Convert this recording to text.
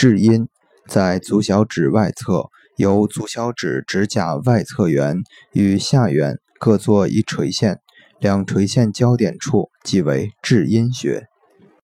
至阴在足小指外侧，由足小指指甲外侧缘与下缘各作一垂线，两垂线交点处即为至阴穴。